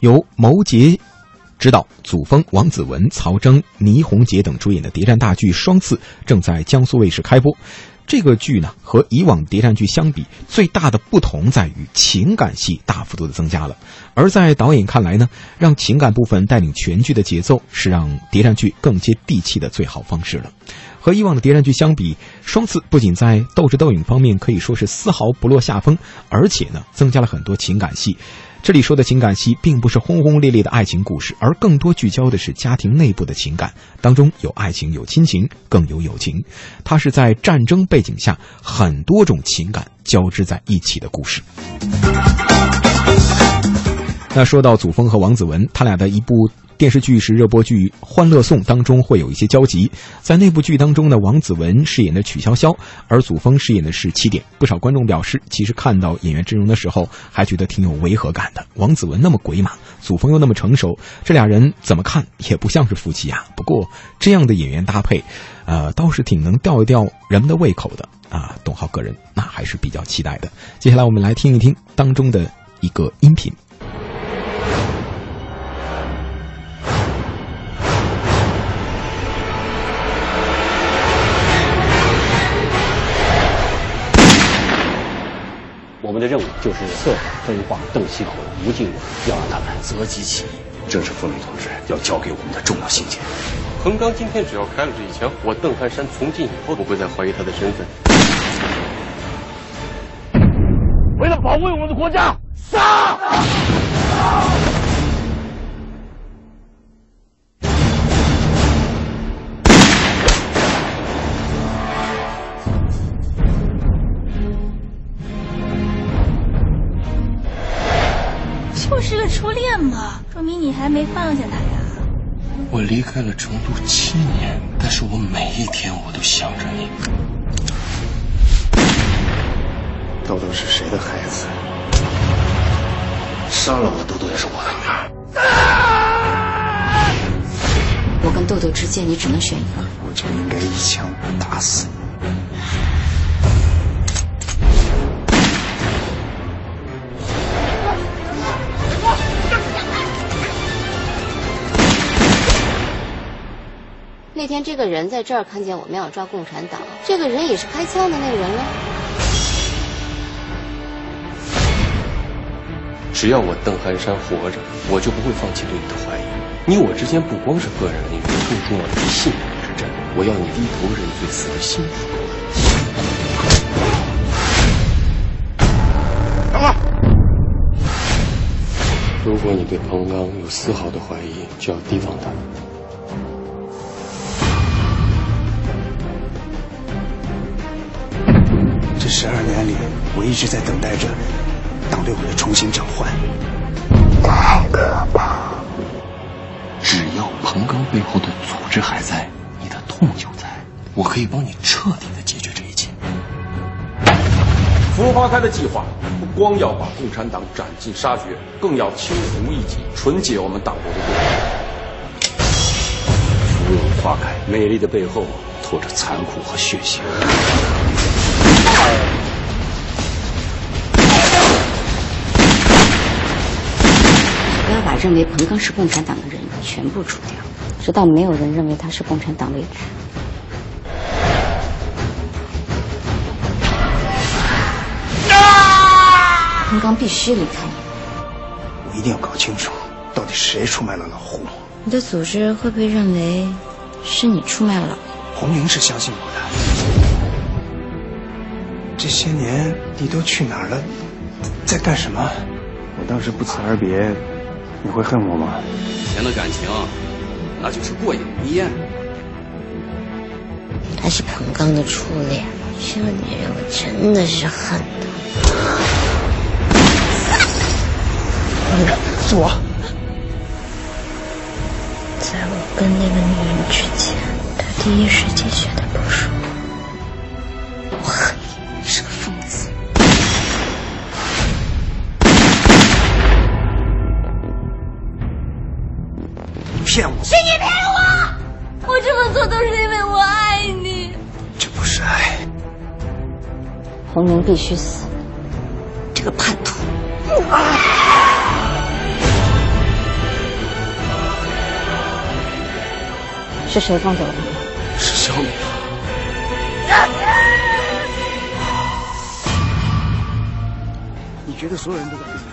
由牟杰执导，祖峰、王子文、曹征、倪虹洁等主演的谍战大剧《双刺》正在江苏卫视开播。这个剧呢，和以往谍战剧相比，最大的不同在于情感戏大幅度的增加了。而在导演看来呢，让情感部分带领全剧的节奏，是让谍战剧更接地气的最好方式了。和以往的谍战剧相比，《双刺》不仅在斗智斗勇方面可以说是丝毫不落下风，而且呢，增加了很多情感戏。这里说的情感戏，并不是轰轰烈烈的爱情故事，而更多聚焦的是家庭内部的情感，当中有爱情，有亲情，更有友情。它是在战争背景下，很多种情感交织在一起的故事。那说到祖峰和王子文，他俩的一部电视剧是热播剧《欢乐颂》当中会有一些交集。在那部剧当中呢，王子文饰演的曲筱绡，而祖峰饰演的是起点。不少观众表示，其实看到演员阵容的时候，还觉得挺有违和感的。王子文那么鬼马，祖峰又那么成熟，这俩人怎么看也不像是夫妻啊。不过这样的演员搭配，呃，倒是挺能吊一吊人们的胃口的啊。董浩个人那还是比较期待的。接下来我们来听一听当中的一个音频。我们的任务就是策划分化邓锡口、吴敬琬，要让他们择机起义。正是冯磊同志要交给我们的重要信件。彭刚今天只要开了这一枪，我邓汉山从今以后不会再怀疑他的身份。为了保卫我们的国家，杀！就是个初恋嘛，说明你还没放下他呀。我离开了成都七年，但是我每一天我都想着你。豆豆是谁的孩子？杀了我，豆豆也是我的女儿。我跟豆豆之间，你只能选一个。我就应该一枪打死你。那天这个人在这儿看见我们要抓共产党，这个人也是开枪的那个人了。只要我邓汉山活着，我就不会放弃对你的怀疑。你我之间不光是个人恩怨，更重要的是信仰之战。我要你低头认罪，死的心服。等会如果你对彭刚有丝毫的怀疑，就要提防他。里，我一直在等待着党对我的重新召唤。太可怕！只要彭刚背后的组织还在，你的痛就在，我可以帮你彻底的解决这一切。福花开的计划不光要把共产党斩尽杀绝，更要清除异己，纯洁我们党国的队伍。芙蓉花开，美丽的背后透着残酷和血腥。把认为彭刚是共产党的人全部除掉，直到没有人认为他是共产党为止。彭刚必须离开你。我一定要搞清楚，到底谁出卖了老胡。你的组织会不会认为是你出卖了老胡？红玲是相信我的。这些年你都去哪儿了？在干什么？我当时不辞而别，你会恨我吗？以前的感情，那就是过眼云烟。他是彭刚的初恋，这个女人我真的是恨她。是我。在我跟那个女人之间，他第一时间选骗我，是你骗我，我这么做都是因为我爱你，这不是爱。红明必须死，这个叛徒。啊是谁放走了？是小米吧。你觉得所有人都在？